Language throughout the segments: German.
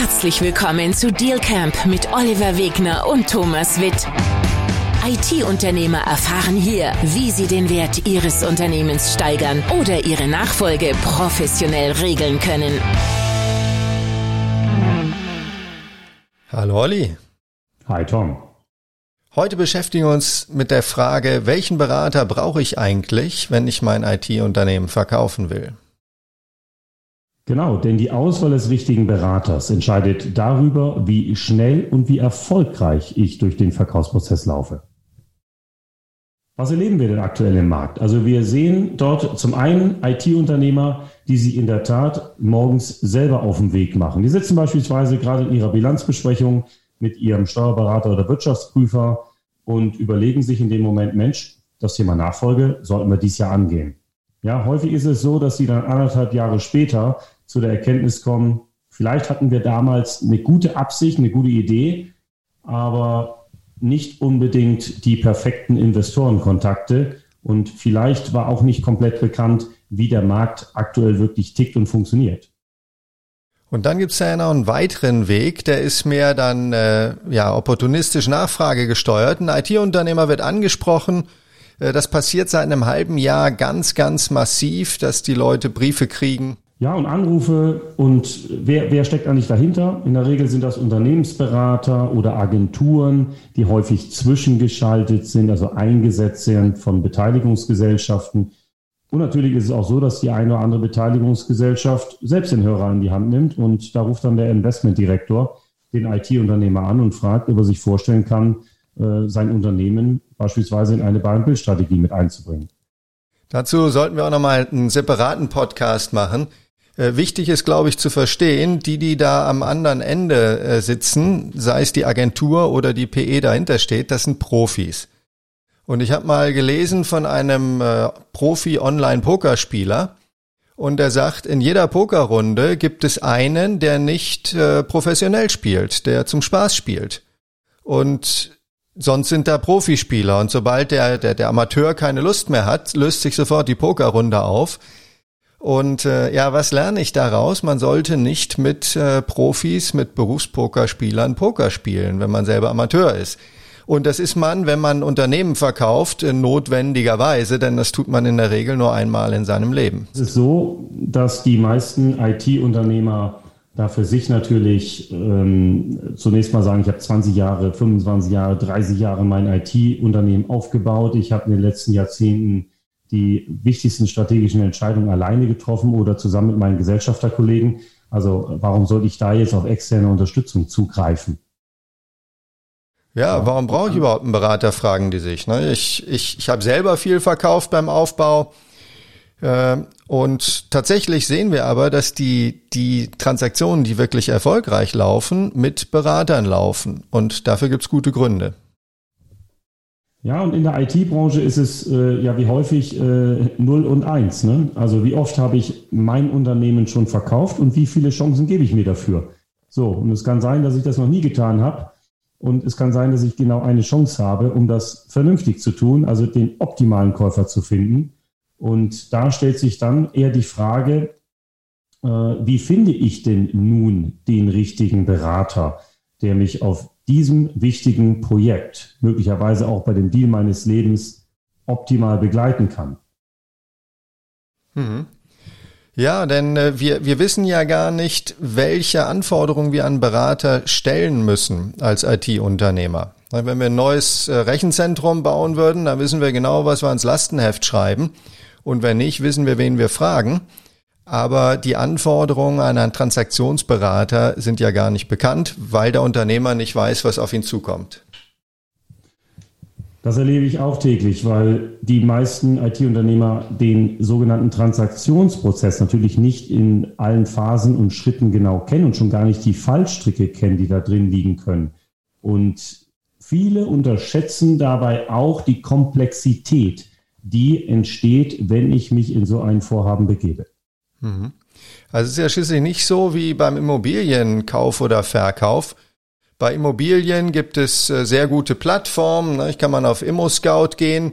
Herzlich willkommen zu Deal Camp mit Oliver Wegner und Thomas Witt. IT-Unternehmer erfahren hier, wie sie den Wert ihres Unternehmens steigern oder ihre Nachfolge professionell regeln können. Hallo Olli. Hi Tom. Heute beschäftigen wir uns mit der Frage, welchen Berater brauche ich eigentlich, wenn ich mein IT-Unternehmen verkaufen will? Genau, denn die Auswahl des richtigen Beraters entscheidet darüber, wie schnell und wie erfolgreich ich durch den Verkaufsprozess laufe. Was erleben wir denn aktuell im Markt? Also wir sehen dort zum einen IT-Unternehmer, die sich in der Tat morgens selber auf den Weg machen. Die sitzen beispielsweise gerade in ihrer Bilanzbesprechung mit ihrem Steuerberater oder Wirtschaftsprüfer und überlegen sich in dem Moment, Mensch, das Thema Nachfolge sollten wir dies Jahr angehen. Ja, häufig ist es so, dass sie dann anderthalb Jahre später zu der Erkenntnis kommen, vielleicht hatten wir damals eine gute Absicht, eine gute Idee, aber nicht unbedingt die perfekten Investorenkontakte und vielleicht war auch nicht komplett bekannt, wie der Markt aktuell wirklich tickt und funktioniert. Und dann gibt's ja noch einen weiteren Weg, der ist mehr dann äh, ja opportunistisch Nachfrage gesteuert. Ein IT-Unternehmer wird angesprochen. Äh, das passiert seit einem halben Jahr ganz, ganz massiv, dass die Leute Briefe kriegen ja, und Anrufe und wer, wer steckt eigentlich dahinter? In der Regel sind das Unternehmensberater oder Agenturen, die häufig zwischengeschaltet sind, also eingesetzt sind von Beteiligungsgesellschaften. Und natürlich ist es auch so, dass die eine oder andere Beteiligungsgesellschaft selbst den Hörer in die Hand nimmt und da ruft dann der Investmentdirektor den IT-Unternehmer an und fragt, ob er sich vorstellen kann, äh, sein Unternehmen beispielsweise in eine Buy-and-Build-Strategie mit einzubringen. Dazu sollten wir auch nochmal einen separaten Podcast machen. Äh, wichtig ist, glaube ich, zu verstehen, die, die da am anderen Ende äh, sitzen, sei es die Agentur oder die PE dahinter steht, das sind Profis. Und ich habe mal gelesen von einem äh, Profi-Online-Pokerspieler, und er sagt, in jeder Pokerrunde gibt es einen, der nicht äh, professionell spielt, der zum Spaß spielt. Und sonst sind da Profispieler. Und sobald der, der, der Amateur keine Lust mehr hat, löst sich sofort die Pokerrunde auf. Und äh, ja, was lerne ich daraus? Man sollte nicht mit äh, Profis, mit Berufspokerspielern Poker spielen, wenn man selber Amateur ist. Und das ist man, wenn man Unternehmen verkauft, äh, notwendigerweise, denn das tut man in der Regel nur einmal in seinem Leben. Es ist so, dass die meisten IT-Unternehmer da für sich natürlich ähm, zunächst mal sagen, ich habe 20 Jahre, 25 Jahre, 30 Jahre mein IT-Unternehmen aufgebaut. Ich habe in den letzten Jahrzehnten die wichtigsten strategischen Entscheidungen alleine getroffen oder zusammen mit meinen Gesellschafterkollegen. Also warum sollte ich da jetzt auf externe Unterstützung zugreifen? Ja, warum brauche ich überhaupt einen Berater, fragen die sich. Ne? Ich, ich, ich habe selber viel verkauft beim Aufbau. Äh, und tatsächlich sehen wir aber, dass die, die Transaktionen, die wirklich erfolgreich laufen, mit Beratern laufen. Und dafür gibt's gute Gründe. Ja, und in der IT-Branche ist es äh, ja wie häufig äh, 0 und 1. Ne? Also wie oft habe ich mein Unternehmen schon verkauft und wie viele Chancen gebe ich mir dafür? So, und es kann sein, dass ich das noch nie getan habe. Und es kann sein, dass ich genau eine Chance habe, um das vernünftig zu tun, also den optimalen Käufer zu finden. Und da stellt sich dann eher die Frage, äh, wie finde ich denn nun den richtigen Berater, der mich auf diesem wichtigen Projekt, möglicherweise auch bei dem Deal meines Lebens, optimal begleiten kann. Mhm. Ja, denn äh, wir, wir wissen ja gar nicht, welche Anforderungen wir an Berater stellen müssen als IT-Unternehmer. Wenn wir ein neues äh, Rechenzentrum bauen würden, dann wissen wir genau, was wir ans Lastenheft schreiben. Und wenn nicht, wissen wir, wen wir fragen aber die Anforderungen an einen Transaktionsberater sind ja gar nicht bekannt, weil der Unternehmer nicht weiß, was auf ihn zukommt. Das erlebe ich auch täglich, weil die meisten IT-Unternehmer den sogenannten Transaktionsprozess natürlich nicht in allen Phasen und Schritten genau kennen und schon gar nicht die Fallstricke kennen, die da drin liegen können. Und viele unterschätzen dabei auch die Komplexität, die entsteht, wenn ich mich in so ein Vorhaben begebe. Mhm. Also es ist ja schließlich nicht so wie beim Immobilienkauf oder Verkauf. Bei Immobilien gibt es äh, sehr gute Plattformen. Ne? Ich kann man auf ImmoScout gehen.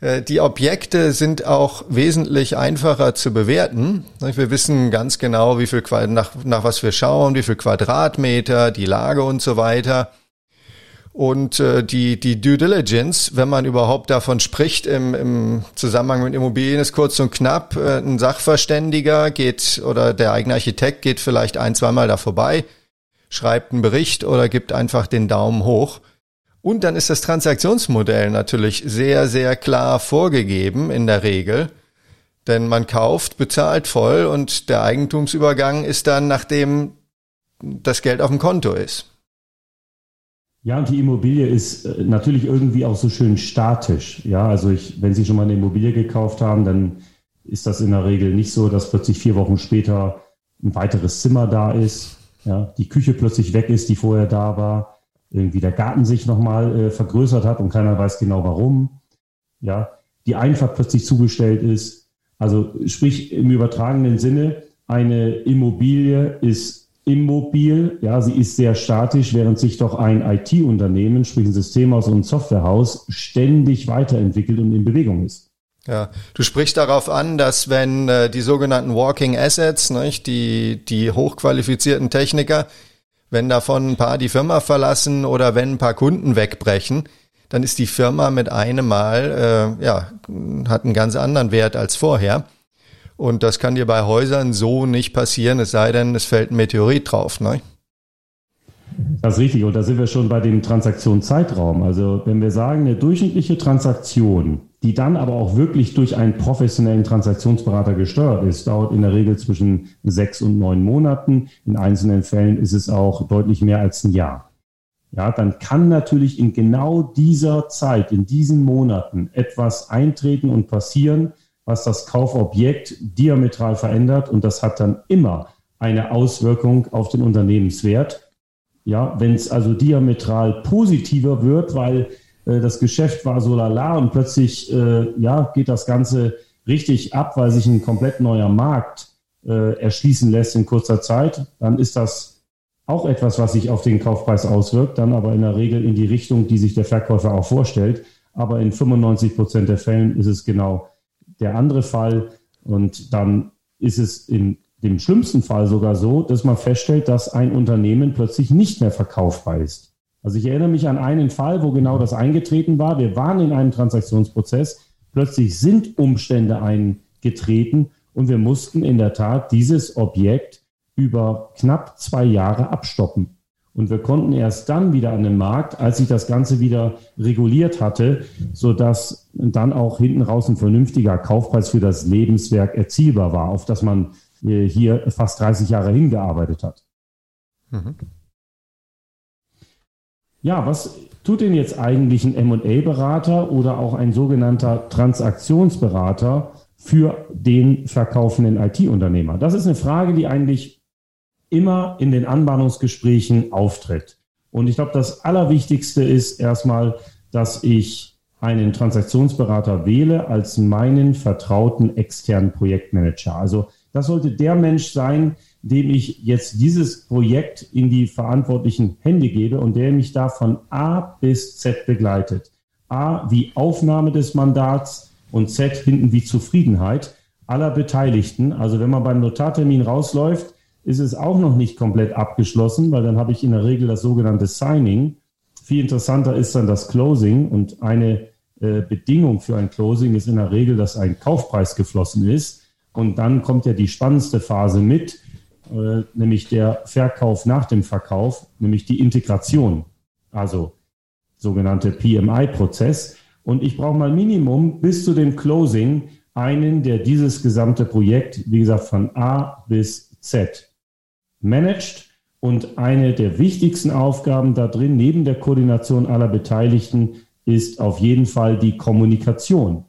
Äh, die Objekte sind auch wesentlich einfacher zu bewerten. Wir wissen ganz genau, wie viel nach, nach was wir schauen, wie viel Quadratmeter, die Lage und so weiter. Und äh, die, die Due Diligence, wenn man überhaupt davon spricht im, im Zusammenhang mit Immobilien, ist kurz und knapp. Äh, ein Sachverständiger geht oder der eigene Architekt geht vielleicht ein, zweimal da vorbei, schreibt einen Bericht oder gibt einfach den Daumen hoch. Und dann ist das Transaktionsmodell natürlich sehr, sehr klar vorgegeben in der Regel. Denn man kauft, bezahlt voll und der Eigentumsübergang ist dann, nachdem das Geld auf dem Konto ist. Ja, und die Immobilie ist äh, natürlich irgendwie auch so schön statisch. Ja, also ich, wenn Sie schon mal eine Immobilie gekauft haben, dann ist das in der Regel nicht so, dass plötzlich vier Wochen später ein weiteres Zimmer da ist, ja, die Küche plötzlich weg ist, die vorher da war, irgendwie der Garten sich nochmal äh, vergrößert hat und keiner weiß genau warum, ja, die Einfahrt plötzlich zugestellt ist. Also sprich im übertragenen Sinne, eine Immobilie ist immobil, ja, sie ist sehr statisch, während sich doch ein IT-Unternehmen, sprich ein Systemhaus und ein Softwarehaus, ständig weiterentwickelt und in Bewegung ist. Ja, du sprichst darauf an, dass wenn äh, die sogenannten Walking Assets, nicht, die, die hochqualifizierten Techniker, wenn davon ein paar die Firma verlassen oder wenn ein paar Kunden wegbrechen, dann ist die Firma mit einem Mal, äh, ja, hat einen ganz anderen Wert als vorher. Und das kann dir bei Häusern so nicht passieren, es sei denn, es fällt ein Meteorit drauf. Ne? Das ist richtig. Und da sind wir schon bei dem Transaktionszeitraum. Also wenn wir sagen, eine durchschnittliche Transaktion, die dann aber auch wirklich durch einen professionellen Transaktionsberater gesteuert ist, dauert in der Regel zwischen sechs und neun Monaten. In einzelnen Fällen ist es auch deutlich mehr als ein Jahr. Ja, dann kann natürlich in genau dieser Zeit, in diesen Monaten etwas eintreten und passieren, was das Kaufobjekt diametral verändert und das hat dann immer eine Auswirkung auf den Unternehmenswert. Ja, wenn es also diametral positiver wird, weil äh, das Geschäft war so lala und plötzlich äh, ja, geht das Ganze richtig ab, weil sich ein komplett neuer Markt äh, erschließen lässt in kurzer Zeit, dann ist das auch etwas, was sich auf den Kaufpreis auswirkt, dann aber in der Regel in die Richtung, die sich der Verkäufer auch vorstellt. Aber in 95 Prozent der Fällen ist es genau der andere Fall. Und dann ist es in dem schlimmsten Fall sogar so, dass man feststellt, dass ein Unternehmen plötzlich nicht mehr verkaufbar ist. Also ich erinnere mich an einen Fall, wo genau das eingetreten war. Wir waren in einem Transaktionsprozess. Plötzlich sind Umstände eingetreten und wir mussten in der Tat dieses Objekt über knapp zwei Jahre abstoppen. Und wir konnten erst dann wieder an den Markt, als sich das Ganze wieder reguliert hatte, so dass dann auch hinten raus ein vernünftiger Kaufpreis für das Lebenswerk erzielbar war, auf das man äh, hier fast 30 Jahre hingearbeitet hat. Mhm. Ja, was tut denn jetzt eigentlich ein M&A-Berater oder auch ein sogenannter Transaktionsberater für den verkaufenden IT-Unternehmer? Das ist eine Frage, die eigentlich immer in den Anbahnungsgesprächen auftritt. Und ich glaube, das Allerwichtigste ist erstmal, dass ich einen Transaktionsberater wähle als meinen vertrauten externen Projektmanager. Also das sollte der Mensch sein, dem ich jetzt dieses Projekt in die verantwortlichen Hände gebe und der mich da von A bis Z begleitet. A wie Aufnahme des Mandats und Z hinten wie Zufriedenheit aller Beteiligten. Also wenn man beim Notartermin rausläuft, ist es auch noch nicht komplett abgeschlossen, weil dann habe ich in der Regel das sogenannte Signing. Viel interessanter ist dann das Closing und eine äh, Bedingung für ein Closing ist in der Regel, dass ein Kaufpreis geflossen ist. Und dann kommt ja die spannendste Phase mit, äh, nämlich der Verkauf nach dem Verkauf, nämlich die Integration, also sogenannte PMI-Prozess. Und ich brauche mal Minimum bis zu dem Closing einen, der dieses gesamte Projekt, wie gesagt, von A bis Z managt. Und eine der wichtigsten Aufgaben da drin, neben der Koordination aller Beteiligten, ist auf jeden Fall die Kommunikation.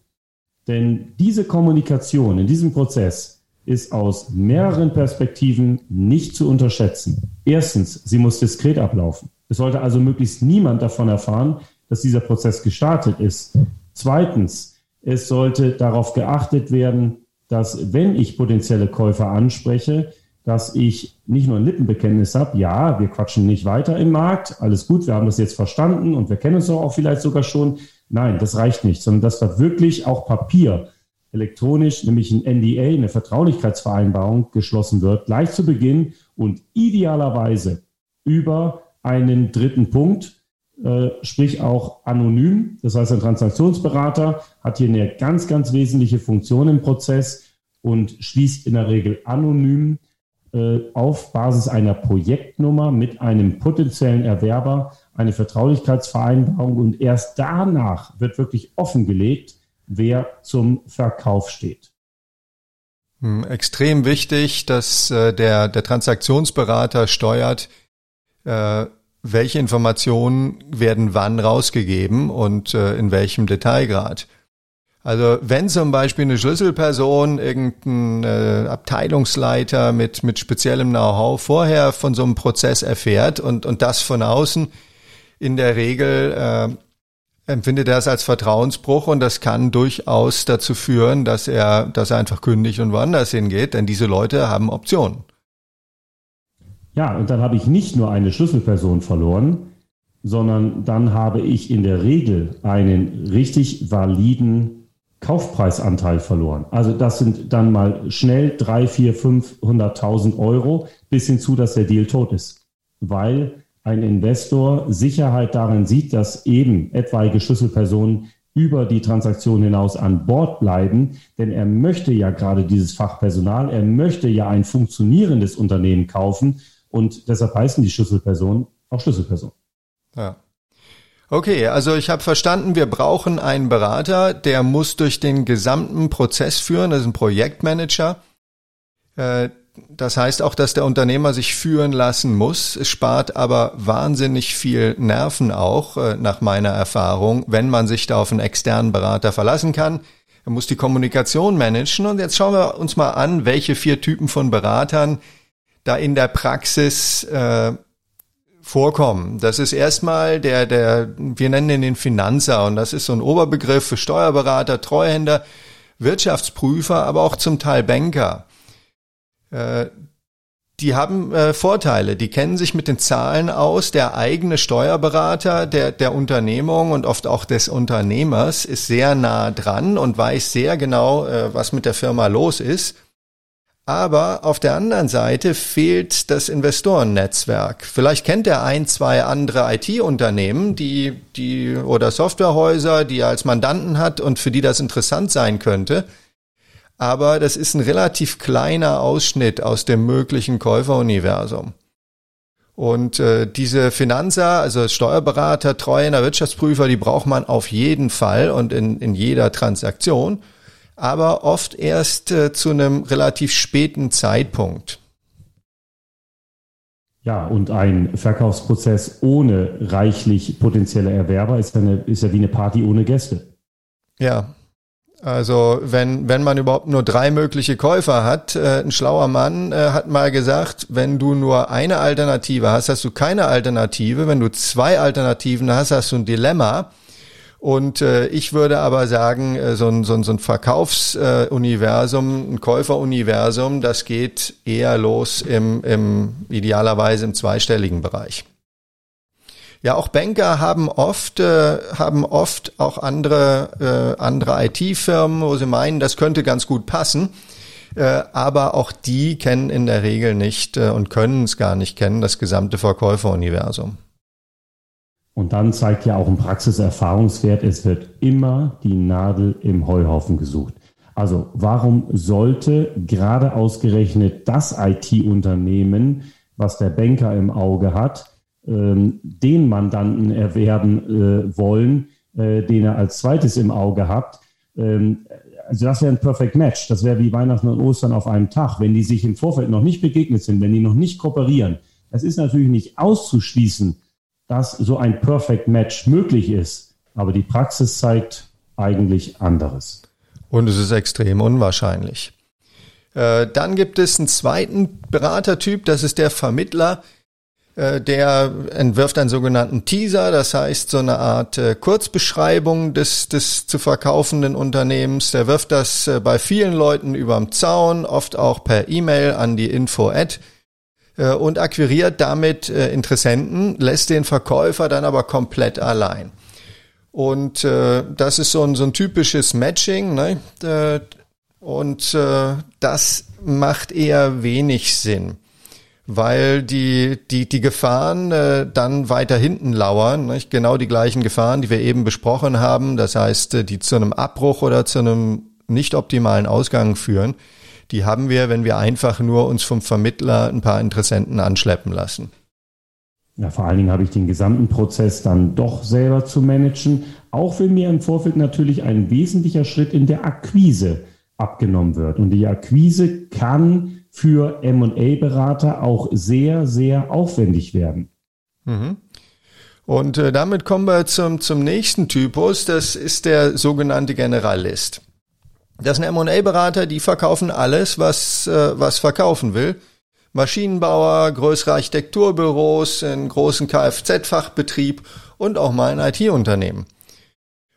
Denn diese Kommunikation in diesem Prozess ist aus mehreren Perspektiven nicht zu unterschätzen. Erstens, sie muss diskret ablaufen. Es sollte also möglichst niemand davon erfahren, dass dieser Prozess gestartet ist. Zweitens, es sollte darauf geachtet werden, dass wenn ich potenzielle Käufer anspreche, dass ich nicht nur ein Lippenbekenntnis habe, ja, wir quatschen nicht weiter im Markt, alles gut, wir haben das jetzt verstanden und wir kennen uns auch vielleicht sogar schon, Nein, das reicht nicht, sondern dass da wirklich auch Papier elektronisch, nämlich ein NDA, eine Vertraulichkeitsvereinbarung geschlossen wird, gleich zu Beginn und idealerweise über einen dritten Punkt, äh, sprich auch anonym. Das heißt, ein Transaktionsberater hat hier eine ganz, ganz wesentliche Funktion im Prozess und schließt in der Regel anonym auf Basis einer Projektnummer mit einem potenziellen Erwerber eine Vertraulichkeitsvereinbarung und erst danach wird wirklich offengelegt, wer zum Verkauf steht. Hm, extrem wichtig, dass äh, der, der Transaktionsberater steuert, äh, welche Informationen werden wann rausgegeben und äh, in welchem Detailgrad. Also wenn zum Beispiel eine Schlüsselperson, irgendein äh, Abteilungsleiter mit, mit speziellem Know-how vorher von so einem Prozess erfährt und, und das von außen, in der Regel äh, empfindet er es als Vertrauensbruch und das kann durchaus dazu führen, dass er, dass er einfach kündigt und woanders hingeht, denn diese Leute haben Optionen. Ja, und dann habe ich nicht nur eine Schlüsselperson verloren, sondern dann habe ich in der Regel einen richtig validen Kaufpreisanteil verloren. Also das sind dann mal schnell drei, vier, 500.000 Euro bis hinzu, dass der Deal tot ist. Weil ein Investor Sicherheit darin sieht, dass eben etwaige Schlüsselpersonen über die Transaktion hinaus an Bord bleiben, denn er möchte ja gerade dieses Fachpersonal, er möchte ja ein funktionierendes Unternehmen kaufen und deshalb heißen die Schlüsselpersonen auch Schlüsselpersonen. Ja. Okay, also ich habe verstanden, wir brauchen einen Berater, der muss durch den gesamten Prozess führen, das ist ein Projektmanager. Äh, das heißt auch, dass der Unternehmer sich führen lassen muss. Es spart aber wahnsinnig viel Nerven auch, äh, nach meiner Erfahrung, wenn man sich da auf einen externen Berater verlassen kann. Er muss die Kommunikation managen. Und jetzt schauen wir uns mal an, welche vier Typen von Beratern da in der Praxis äh, vorkommen. Das ist erstmal der, der, wir nennen ihn den Finanzer und das ist so ein Oberbegriff für Steuerberater, Treuhänder, Wirtschaftsprüfer, aber auch zum Teil Banker. Äh, die haben äh, Vorteile, die kennen sich mit den Zahlen aus. Der eigene Steuerberater der, der Unternehmung und oft auch des Unternehmers ist sehr nah dran und weiß sehr genau, äh, was mit der Firma los ist. Aber auf der anderen Seite fehlt das Investorennetzwerk. Vielleicht kennt er ein, zwei andere IT-Unternehmen, die, die, oder Softwarehäuser, die er als Mandanten hat und für die das interessant sein könnte. Aber das ist ein relativ kleiner Ausschnitt aus dem möglichen Käuferuniversum. Und äh, diese Finanzer, also Steuerberater, Treuhänder, Wirtschaftsprüfer, die braucht man auf jeden Fall und in, in jeder Transaktion aber oft erst äh, zu einem relativ späten Zeitpunkt. Ja, und ein Verkaufsprozess ohne reichlich potenzielle Erwerber ist, eine, ist ja wie eine Party ohne Gäste. Ja, also wenn, wenn man überhaupt nur drei mögliche Käufer hat, äh, ein schlauer Mann äh, hat mal gesagt, wenn du nur eine Alternative hast, hast du keine Alternative. Wenn du zwei Alternativen hast, hast du ein Dilemma. Und äh, ich würde aber sagen, äh, so ein, so ein, so ein Verkaufsuniversum, äh, ein Käuferuniversum, das geht eher los im, im idealerweise im zweistelligen Bereich. Ja, auch Banker haben oft äh, haben oft auch andere äh, andere IT-Firmen, wo sie meinen, das könnte ganz gut passen. Äh, aber auch die kennen in der Regel nicht äh, und können es gar nicht kennen, das gesamte Verkäuferuniversum. Und dann zeigt ja auch ein Praxiserfahrungswert, es wird immer die Nadel im Heuhaufen gesucht. Also warum sollte gerade ausgerechnet das IT-Unternehmen, was der Banker im Auge hat, ähm, den Mandanten erwerben äh, wollen, äh, den er als zweites im Auge hat? Ähm, also das wäre ein Perfect Match. Das wäre wie Weihnachten und Ostern auf einem Tag. Wenn die sich im Vorfeld noch nicht begegnet sind, wenn die noch nicht kooperieren, es ist natürlich nicht auszuschließen, dass so ein Perfect Match möglich ist. Aber die Praxis zeigt eigentlich anderes. Und es ist extrem unwahrscheinlich. Äh, dann gibt es einen zweiten Beratertyp, das ist der Vermittler. Äh, der entwirft einen sogenannten Teaser, das heißt so eine Art äh, Kurzbeschreibung des, des zu verkaufenden Unternehmens. Der wirft das bei vielen Leuten überm Zaun, oft auch per E-Mail an die Info-Ad und akquiriert damit äh, Interessenten, lässt den Verkäufer dann aber komplett allein. Und äh, das ist so ein, so ein typisches Matching. Ne? Äh, und äh, das macht eher wenig Sinn, weil die, die, die Gefahren äh, dann weiter hinten lauern. Nicht? Genau die gleichen Gefahren, die wir eben besprochen haben. Das heißt, äh, die zu einem Abbruch oder zu einem nicht optimalen Ausgang führen. Die haben wir, wenn wir einfach nur uns vom Vermittler ein paar Interessenten anschleppen lassen. Ja, vor allen Dingen habe ich den gesamten Prozess dann doch selber zu managen, auch wenn mir im Vorfeld natürlich ein wesentlicher Schritt in der Akquise abgenommen wird. Und die Akquise kann für M&A-Berater auch sehr, sehr aufwendig werden. Mhm. Und äh, damit kommen wir zum, zum nächsten Typus, das ist der sogenannte Generalist. Das sind M&A-Berater, die verkaufen alles, was, äh, was verkaufen will. Maschinenbauer, größere Architekturbüros, einen großen Kfz-Fachbetrieb und auch mal ein IT-Unternehmen.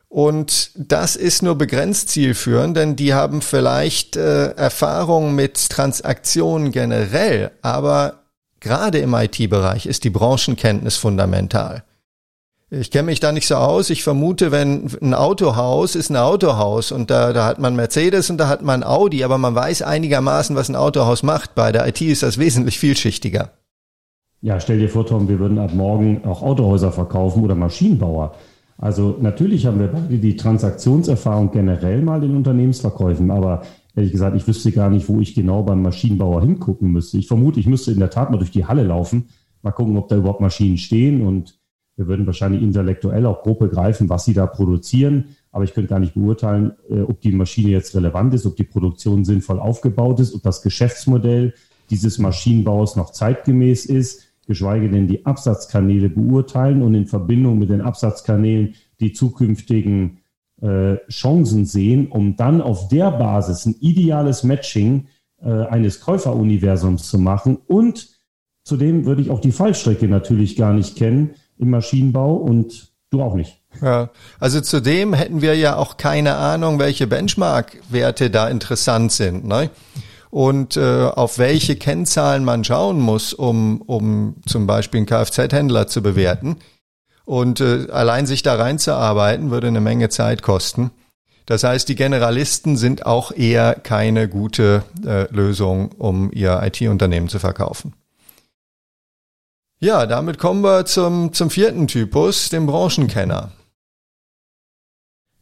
Und das ist nur begrenzt zielführend, denn die haben vielleicht äh, Erfahrung mit Transaktionen generell, aber gerade im IT-Bereich ist die Branchenkenntnis fundamental. Ich kenne mich da nicht so aus. Ich vermute, wenn ein Autohaus ist ein Autohaus und da, da hat man Mercedes und da hat man Audi, aber man weiß einigermaßen, was ein Autohaus macht. Bei der IT ist das wesentlich vielschichtiger. Ja, stell dir vor, Tom, wir würden ab morgen auch Autohäuser verkaufen oder Maschinenbauer. Also natürlich haben wir beide die Transaktionserfahrung generell mal in Unternehmensverkäufen, aber ehrlich gesagt, ich wüsste gar nicht, wo ich genau beim Maschinenbauer hingucken müsste. Ich vermute, ich müsste in der Tat mal durch die Halle laufen, mal gucken, ob da überhaupt Maschinen stehen und wir würden wahrscheinlich intellektuell auch grob begreifen, was sie da produzieren. Aber ich könnte gar nicht beurteilen, äh, ob die Maschine jetzt relevant ist, ob die Produktion sinnvoll aufgebaut ist, ob das Geschäftsmodell dieses Maschinenbaus noch zeitgemäß ist, geschweige denn die Absatzkanäle beurteilen und in Verbindung mit den Absatzkanälen die zukünftigen äh, Chancen sehen, um dann auf der Basis ein ideales Matching äh, eines Käuferuniversums zu machen. Und zudem würde ich auch die Fallstrecke natürlich gar nicht kennen, im Maschinenbau und du auch nicht. Ja, also zudem hätten wir ja auch keine Ahnung, welche Benchmark-Werte da interessant sind, ne? Und äh, auf welche Kennzahlen man schauen muss, um, um zum Beispiel einen Kfz-Händler zu bewerten. Und äh, allein sich da reinzuarbeiten, würde eine Menge Zeit kosten. Das heißt, die Generalisten sind auch eher keine gute äh, Lösung, um ihr IT-Unternehmen zu verkaufen. Ja, damit kommen wir zum, zum vierten Typus, dem Branchenkenner.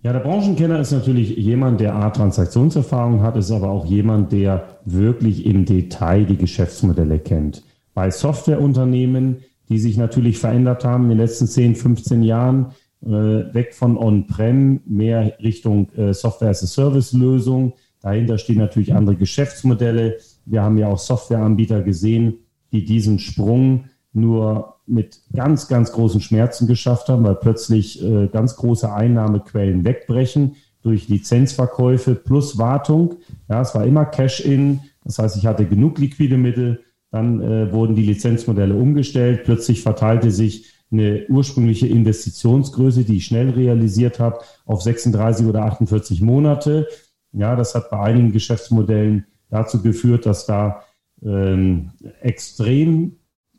Ja, der Branchenkenner ist natürlich jemand, der A, Transaktionserfahrung hat, ist aber auch jemand, der wirklich im Detail die Geschäftsmodelle kennt. Bei Softwareunternehmen, die sich natürlich verändert haben in den letzten 10, 15 Jahren, äh, weg von On-Prem, mehr Richtung äh, Software-as-a-Service-Lösung. Dahinter stehen natürlich andere Geschäftsmodelle. Wir haben ja auch Softwareanbieter gesehen, die diesen Sprung nur mit ganz, ganz großen Schmerzen geschafft haben, weil plötzlich äh, ganz große Einnahmequellen wegbrechen durch Lizenzverkäufe plus Wartung. Ja, es war immer Cash-in, das heißt, ich hatte genug liquide Mittel. Dann äh, wurden die Lizenzmodelle umgestellt. Plötzlich verteilte sich eine ursprüngliche Investitionsgröße, die ich schnell realisiert habe, auf 36 oder 48 Monate. Ja, das hat bei einigen Geschäftsmodellen dazu geführt, dass da ähm, extrem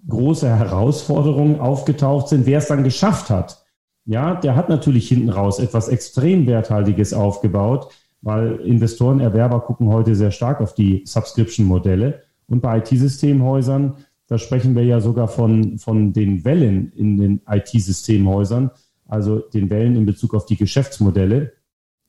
große Herausforderungen aufgetaucht sind. Wer es dann geschafft hat, ja, der hat natürlich hinten raus etwas extrem Werthaltiges aufgebaut, weil Investoren, Erwerber gucken heute sehr stark auf die Subscription-Modelle. Und bei IT-Systemhäusern, da sprechen wir ja sogar von, von den Wellen in den IT-Systemhäusern, also den Wellen in Bezug auf die Geschäftsmodelle.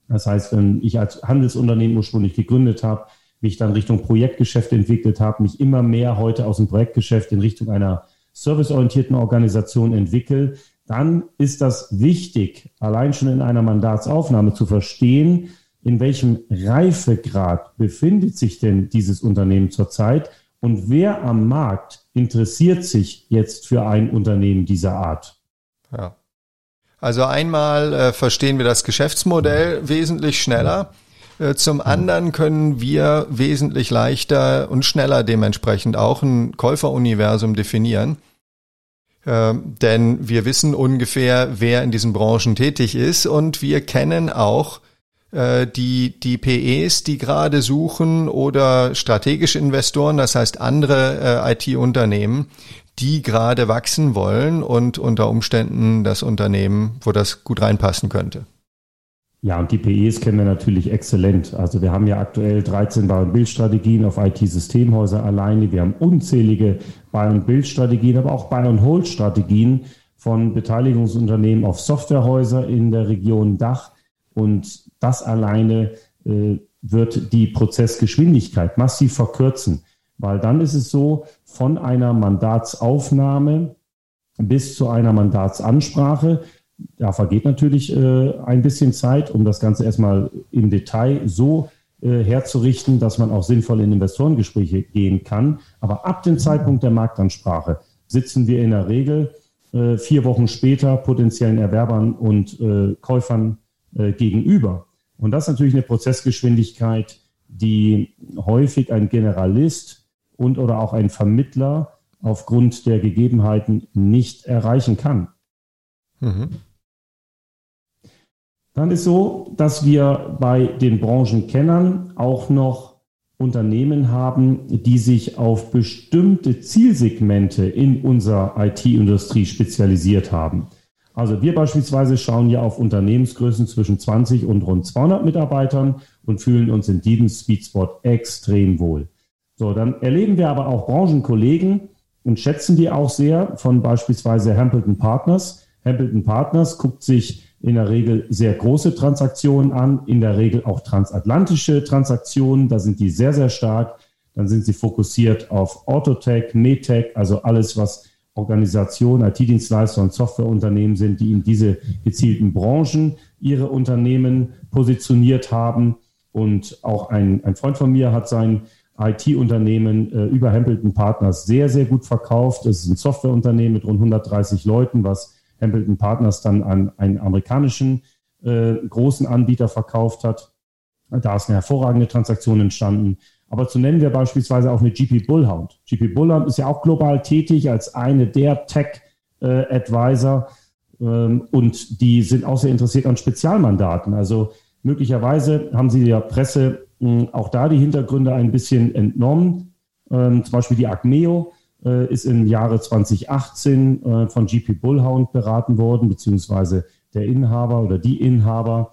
Das heißt, wenn ich als Handelsunternehmen ursprünglich gegründet habe, mich dann Richtung Projektgeschäft entwickelt habe, mich immer mehr heute aus dem Projektgeschäft in Richtung einer serviceorientierten Organisation entwickle, dann ist das wichtig, allein schon in einer Mandatsaufnahme zu verstehen, in welchem Reifegrad befindet sich denn dieses Unternehmen zurzeit und wer am Markt interessiert sich jetzt für ein Unternehmen dieser Art. Ja. Also einmal äh, verstehen wir das Geschäftsmodell wesentlich schneller. Äh, zum anderen können wir wesentlich leichter und schneller dementsprechend auch ein Käuferuniversum definieren. Ähm, denn wir wissen ungefähr, wer in diesen Branchen tätig ist und wir kennen auch äh, die, die PEs, die gerade suchen oder strategische Investoren, das heißt andere äh, IT-Unternehmen, die gerade wachsen wollen und unter Umständen das Unternehmen, wo das gut reinpassen könnte. Ja, und die PEs kennen wir natürlich exzellent. Also wir haben ja aktuell 13 Bau- und Bildstrategien auf IT-Systemhäuser alleine. Wir haben unzählige Buy- und Bildstrategien, aber auch Buy- und Hold-Strategien von Beteiligungsunternehmen auf Softwarehäuser in der Region Dach. Und das alleine äh, wird die Prozessgeschwindigkeit massiv verkürzen, weil dann ist es so, von einer Mandatsaufnahme bis zu einer Mandatsansprache da vergeht natürlich äh, ein bisschen Zeit, um das Ganze erstmal im Detail so äh, herzurichten, dass man auch sinnvoll in Investorengespräche gehen kann. Aber ab dem Zeitpunkt der Marktansprache sitzen wir in der Regel äh, vier Wochen später potenziellen Erwerbern und äh, Käufern äh, gegenüber. Und das ist natürlich eine Prozessgeschwindigkeit, die häufig ein Generalist und oder auch ein Vermittler aufgrund der Gegebenheiten nicht erreichen kann. Mhm. Dann ist so, dass wir bei den Branchenkennern auch noch Unternehmen haben, die sich auf bestimmte Zielsegmente in unserer IT-Industrie spezialisiert haben. Also wir beispielsweise schauen ja auf Unternehmensgrößen zwischen 20 und rund 200 Mitarbeitern und fühlen uns in diesem Speedspot extrem wohl. So, dann erleben wir aber auch Branchenkollegen und schätzen die auch sehr von beispielsweise Hampleton Partners, Hamilton Partners guckt sich in der Regel sehr große Transaktionen an, in der Regel auch transatlantische Transaktionen. Da sind die sehr, sehr stark. Dann sind sie fokussiert auf Autotech, Medtech, also alles, was Organisationen, IT-Dienstleister und Softwareunternehmen sind, die in diese gezielten Branchen ihre Unternehmen positioniert haben. Und auch ein, ein Freund von mir hat sein IT-Unternehmen äh, über Hambleton Partners sehr, sehr gut verkauft. Es ist ein Softwareunternehmen mit rund 130 Leuten, was Hamilton Partners dann an einen amerikanischen äh, großen Anbieter verkauft hat. Da ist eine hervorragende Transaktion entstanden. Aber zu nennen wir beispielsweise auch mit GP Bullhound. GP Bullhound ist ja auch global tätig als eine der Tech-Advisor äh, ähm, und die sind auch sehr interessiert an Spezialmandaten. Also möglicherweise haben sie der Presse mh, auch da die Hintergründe ein bisschen entnommen. Ähm, zum Beispiel die Acmeo äh, ist im Jahre 2018 äh, von GP Bullhound beraten worden, beziehungsweise der Inhaber oder die Inhaber,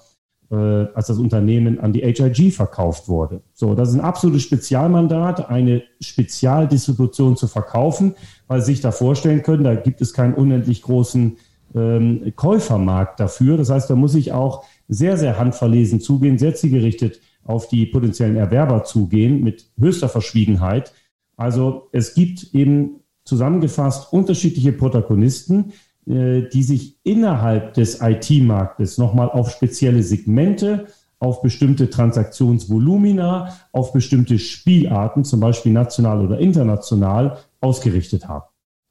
äh, als das Unternehmen an die HIG verkauft wurde. So, das ist ein absolutes Spezialmandat, eine Spezialdistribution zu verkaufen, weil Sie sich da vorstellen können, da gibt es keinen unendlich großen ähm, Käufermarkt dafür. Das heißt, da muss ich auch sehr, sehr handverlesen zugehen, sehr zielgerichtet auf die potenziellen Erwerber zugehen, mit höchster Verschwiegenheit also es gibt eben zusammengefasst unterschiedliche Protagonisten, äh, die sich innerhalb des IT-Marktes nochmal auf spezielle Segmente, auf bestimmte Transaktionsvolumina, auf bestimmte Spielarten, zum Beispiel national oder international, ausgerichtet haben.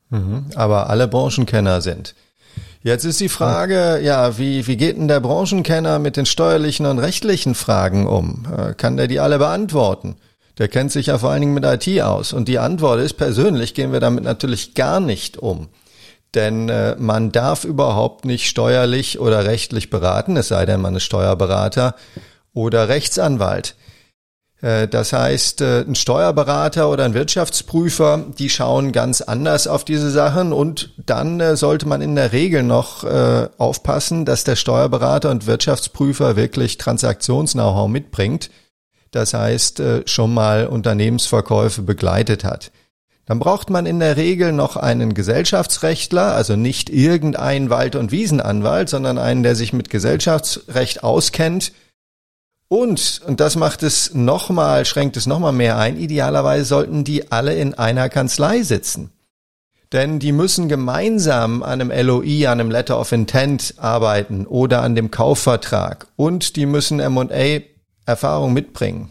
Mhm, aber alle Branchenkenner sind. Jetzt ist die Frage, ja, wie, wie geht denn der Branchenkenner mit den steuerlichen und rechtlichen Fragen um? Äh, kann der die alle beantworten? Der kennt sich ja vor allen Dingen mit IT aus. Und die Antwort ist, persönlich gehen wir damit natürlich gar nicht um. Denn äh, man darf überhaupt nicht steuerlich oder rechtlich beraten, es sei denn, man ist Steuerberater oder Rechtsanwalt. Äh, das heißt, äh, ein Steuerberater oder ein Wirtschaftsprüfer, die schauen ganz anders auf diese Sachen und dann äh, sollte man in der Regel noch aufpassen, dass der Steuerberater und Wirtschaftsprüfer wirklich Transaktions-Know-how mitbringt das heißt äh, schon mal Unternehmensverkäufe begleitet hat. Dann braucht man in der Regel noch einen Gesellschaftsrechtler, also nicht irgendeinen Wald- und Wiesenanwalt, sondern einen, der sich mit Gesellschaftsrecht auskennt. Und, und das macht es nochmal, schränkt es nochmal mehr ein, idealerweise sollten die alle in einer Kanzlei sitzen. Denn die müssen gemeinsam an einem LOI, an einem Letter of Intent arbeiten oder an dem Kaufvertrag. Und die müssen M&A Erfahrung mitbringen?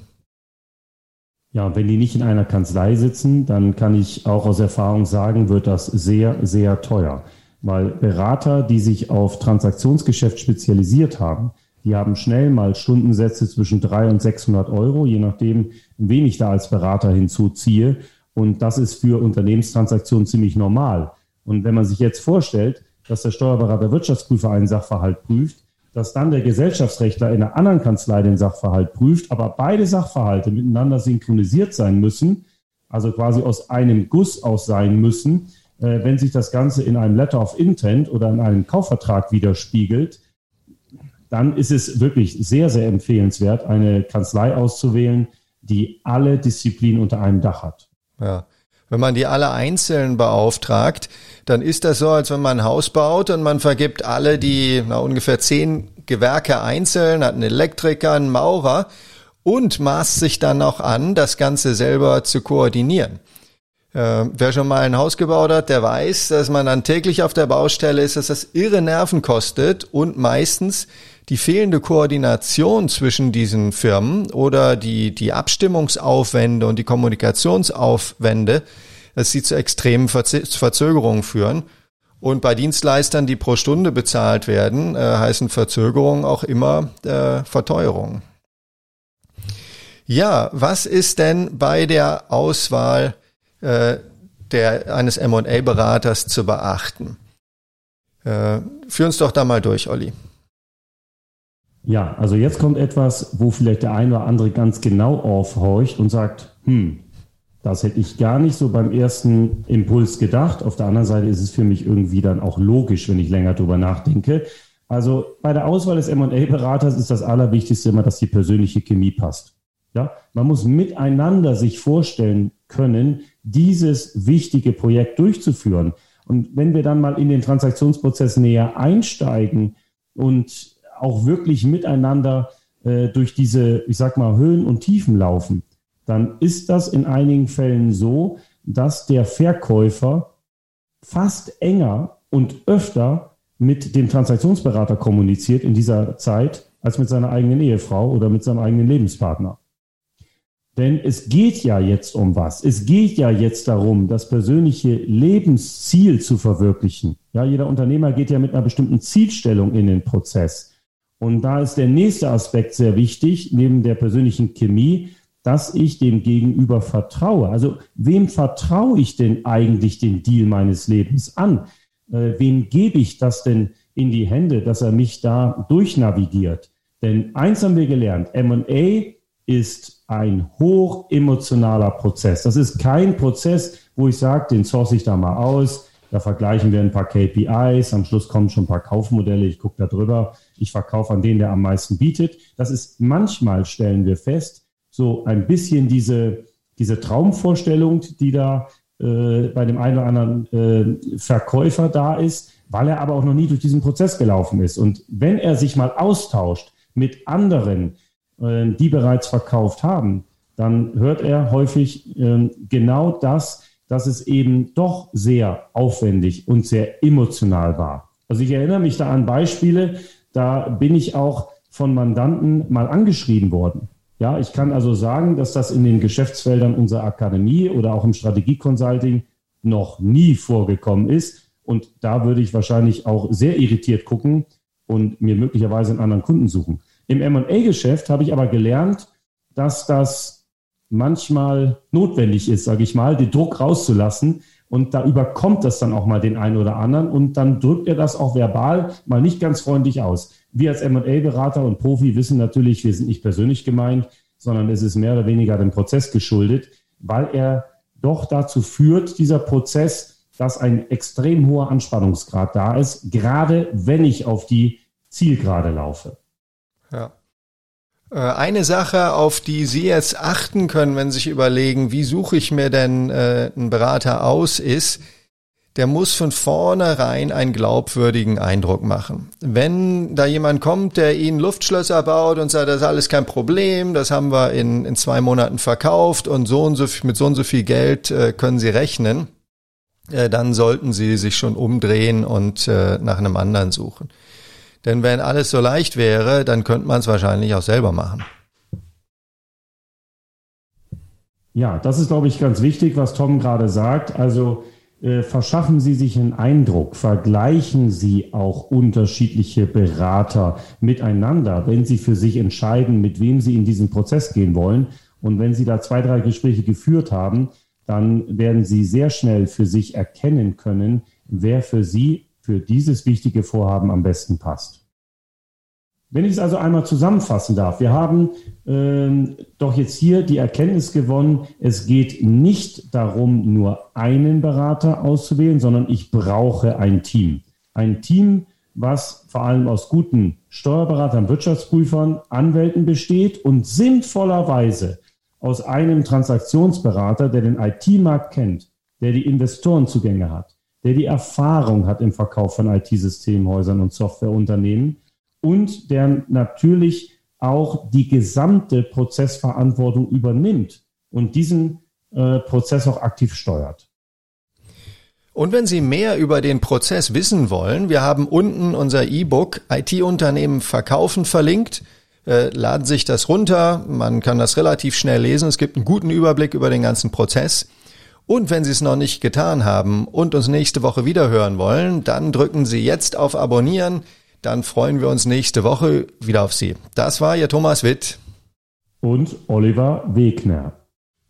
Ja, wenn die nicht in einer Kanzlei sitzen, dann kann ich auch aus Erfahrung sagen, wird das sehr, sehr teuer. Weil Berater, die sich auf Transaktionsgeschäft spezialisiert haben, die haben schnell mal Stundensätze zwischen 300 und 600 Euro, je nachdem, wen ich da als Berater hinzuziehe. Und das ist für Unternehmenstransaktionen ziemlich normal. Und wenn man sich jetzt vorstellt, dass der Steuerberater Wirtschaftsprüfer einen Sachverhalt prüft, dass dann der Gesellschaftsrechtler in einer anderen Kanzlei den Sachverhalt prüft, aber beide Sachverhalte miteinander synchronisiert sein müssen, also quasi aus einem Guss aus sein müssen, äh, wenn sich das Ganze in einem Letter of Intent oder in einem Kaufvertrag widerspiegelt, dann ist es wirklich sehr, sehr empfehlenswert, eine Kanzlei auszuwählen, die alle Disziplinen unter einem Dach hat. Ja. Wenn man die alle einzeln beauftragt, dann ist das so, als wenn man ein Haus baut und man vergibt alle die na, ungefähr zehn Gewerke einzeln, hat einen Elektriker, einen Maurer und maßt sich dann noch an, das Ganze selber zu koordinieren. Äh, wer schon mal ein Haus gebaut hat, der weiß, dass man dann täglich auf der Baustelle ist, dass das irre Nerven kostet und meistens die fehlende Koordination zwischen diesen Firmen oder die, die Abstimmungsaufwände und die Kommunikationsaufwände, dass sie zu extremen Verzögerungen führen. Und bei Dienstleistern, die pro Stunde bezahlt werden, äh, heißen Verzögerungen auch immer äh, Verteuerung. Ja, was ist denn bei der Auswahl äh, der, eines M&A-Beraters zu beachten? Äh, führ uns doch da mal durch, Olli. Ja, also jetzt kommt etwas, wo vielleicht der eine oder andere ganz genau aufhorcht und sagt, hm, das hätte ich gar nicht so beim ersten Impuls gedacht. Auf der anderen Seite ist es für mich irgendwie dann auch logisch, wenn ich länger drüber nachdenke. Also bei der Auswahl des M&A-Beraters ist das Allerwichtigste immer, dass die persönliche Chemie passt. Ja, man muss miteinander sich vorstellen können, dieses wichtige Projekt durchzuführen. Und wenn wir dann mal in den Transaktionsprozess näher einsteigen und auch wirklich miteinander äh, durch diese, ich sag mal, Höhen und Tiefen laufen, dann ist das in einigen Fällen so, dass der Verkäufer fast enger und öfter mit dem Transaktionsberater kommuniziert in dieser Zeit als mit seiner eigenen Ehefrau oder mit seinem eigenen Lebenspartner. Denn es geht ja jetzt um was. Es geht ja jetzt darum, das persönliche Lebensziel zu verwirklichen. Ja, jeder Unternehmer geht ja mit einer bestimmten Zielstellung in den Prozess. Und da ist der nächste Aspekt sehr wichtig, neben der persönlichen Chemie, dass ich dem Gegenüber vertraue. Also wem vertraue ich denn eigentlich den Deal meines Lebens an? Äh, wem gebe ich das denn in die Hände, dass er mich da durchnavigiert? Denn eins haben wir gelernt, M&A ist ein hoch emotionaler Prozess. Das ist kein Prozess, wo ich sage, den source ich da mal aus, da vergleichen wir ein paar KPIs, am Schluss kommen schon ein paar Kaufmodelle, ich gucke da drüber, ich verkaufe an den, der am meisten bietet. Das ist manchmal, stellen wir fest, so ein bisschen diese, diese Traumvorstellung, die da äh, bei dem einen oder anderen äh, Verkäufer da ist, weil er aber auch noch nie durch diesen Prozess gelaufen ist. Und wenn er sich mal austauscht mit anderen, äh, die bereits verkauft haben, dann hört er häufig äh, genau das, dass es eben doch sehr aufwendig und sehr emotional war. Also ich erinnere mich da an Beispiele, da bin ich auch von Mandanten mal angeschrieben worden. Ja, ich kann also sagen, dass das in den Geschäftsfeldern unserer Akademie oder auch im Strategieconsulting noch nie vorgekommen ist. Und da würde ich wahrscheinlich auch sehr irritiert gucken und mir möglicherweise einen anderen Kunden suchen. Im M&A-Geschäft habe ich aber gelernt, dass das manchmal notwendig ist, sage ich mal, den Druck rauszulassen. Und da überkommt das dann auch mal den einen oder anderen und dann drückt er das auch verbal mal nicht ganz freundlich aus. Wir als M&A-Berater und Profi wissen natürlich, wir sind nicht persönlich gemeint, sondern es ist mehr oder weniger dem Prozess geschuldet, weil er doch dazu führt, dieser Prozess, dass ein extrem hoher Anspannungsgrad da ist, gerade wenn ich auf die Zielgerade laufe. Ja. Äh, eine Sache, auf die Sie jetzt achten können, wenn Sie sich überlegen, wie suche ich mir denn äh, einen Berater aus, ist, der muss von vornherein einen glaubwürdigen Eindruck machen. Wenn da jemand kommt, der Ihnen Luftschlösser baut und sagt, das ist alles kein Problem, das haben wir in, in zwei Monaten verkauft und so und so mit so und so viel Geld äh, können Sie rechnen, äh, dann sollten Sie sich schon umdrehen und äh, nach einem anderen suchen. Denn wenn alles so leicht wäre, dann könnte man es wahrscheinlich auch selber machen. Ja, das ist, glaube ich, ganz wichtig, was Tom gerade sagt. Also äh, verschaffen Sie sich einen Eindruck, vergleichen Sie auch unterschiedliche Berater miteinander, wenn Sie für sich entscheiden, mit wem Sie in diesen Prozess gehen wollen. Und wenn Sie da zwei, drei Gespräche geführt haben, dann werden Sie sehr schnell für sich erkennen können, wer für Sie für dieses wichtige Vorhaben am besten passt. Wenn ich es also einmal zusammenfassen darf, wir haben ähm, doch jetzt hier die Erkenntnis gewonnen, es geht nicht darum, nur einen Berater auszuwählen, sondern ich brauche ein Team. Ein Team, was vor allem aus guten Steuerberatern, Wirtschaftsprüfern, Anwälten besteht und sinnvollerweise aus einem Transaktionsberater, der den IT-Markt kennt, der die Investorenzugänge hat, der die Erfahrung hat im Verkauf von IT-Systemhäusern und Softwareunternehmen und der natürlich auch die gesamte Prozessverantwortung übernimmt und diesen äh, Prozess auch aktiv steuert. Und wenn Sie mehr über den Prozess wissen wollen, wir haben unten unser E-Book IT-Unternehmen verkaufen verlinkt. Äh, laden sich das runter, man kann das relativ schnell lesen, es gibt einen guten Überblick über den ganzen Prozess. Und wenn Sie es noch nicht getan haben und uns nächste Woche wieder hören wollen, dann drücken Sie jetzt auf Abonnieren dann freuen wir uns nächste Woche wieder auf Sie. Das war Ihr Thomas Witt. Und Oliver Wegner.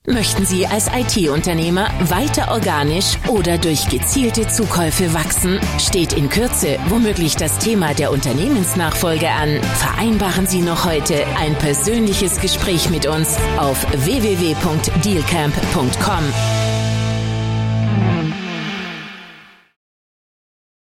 Möchten Sie als IT-Unternehmer weiter organisch oder durch gezielte Zukäufe wachsen? Steht in Kürze womöglich das Thema der Unternehmensnachfolge an? Vereinbaren Sie noch heute ein persönliches Gespräch mit uns auf www.dealcamp.com.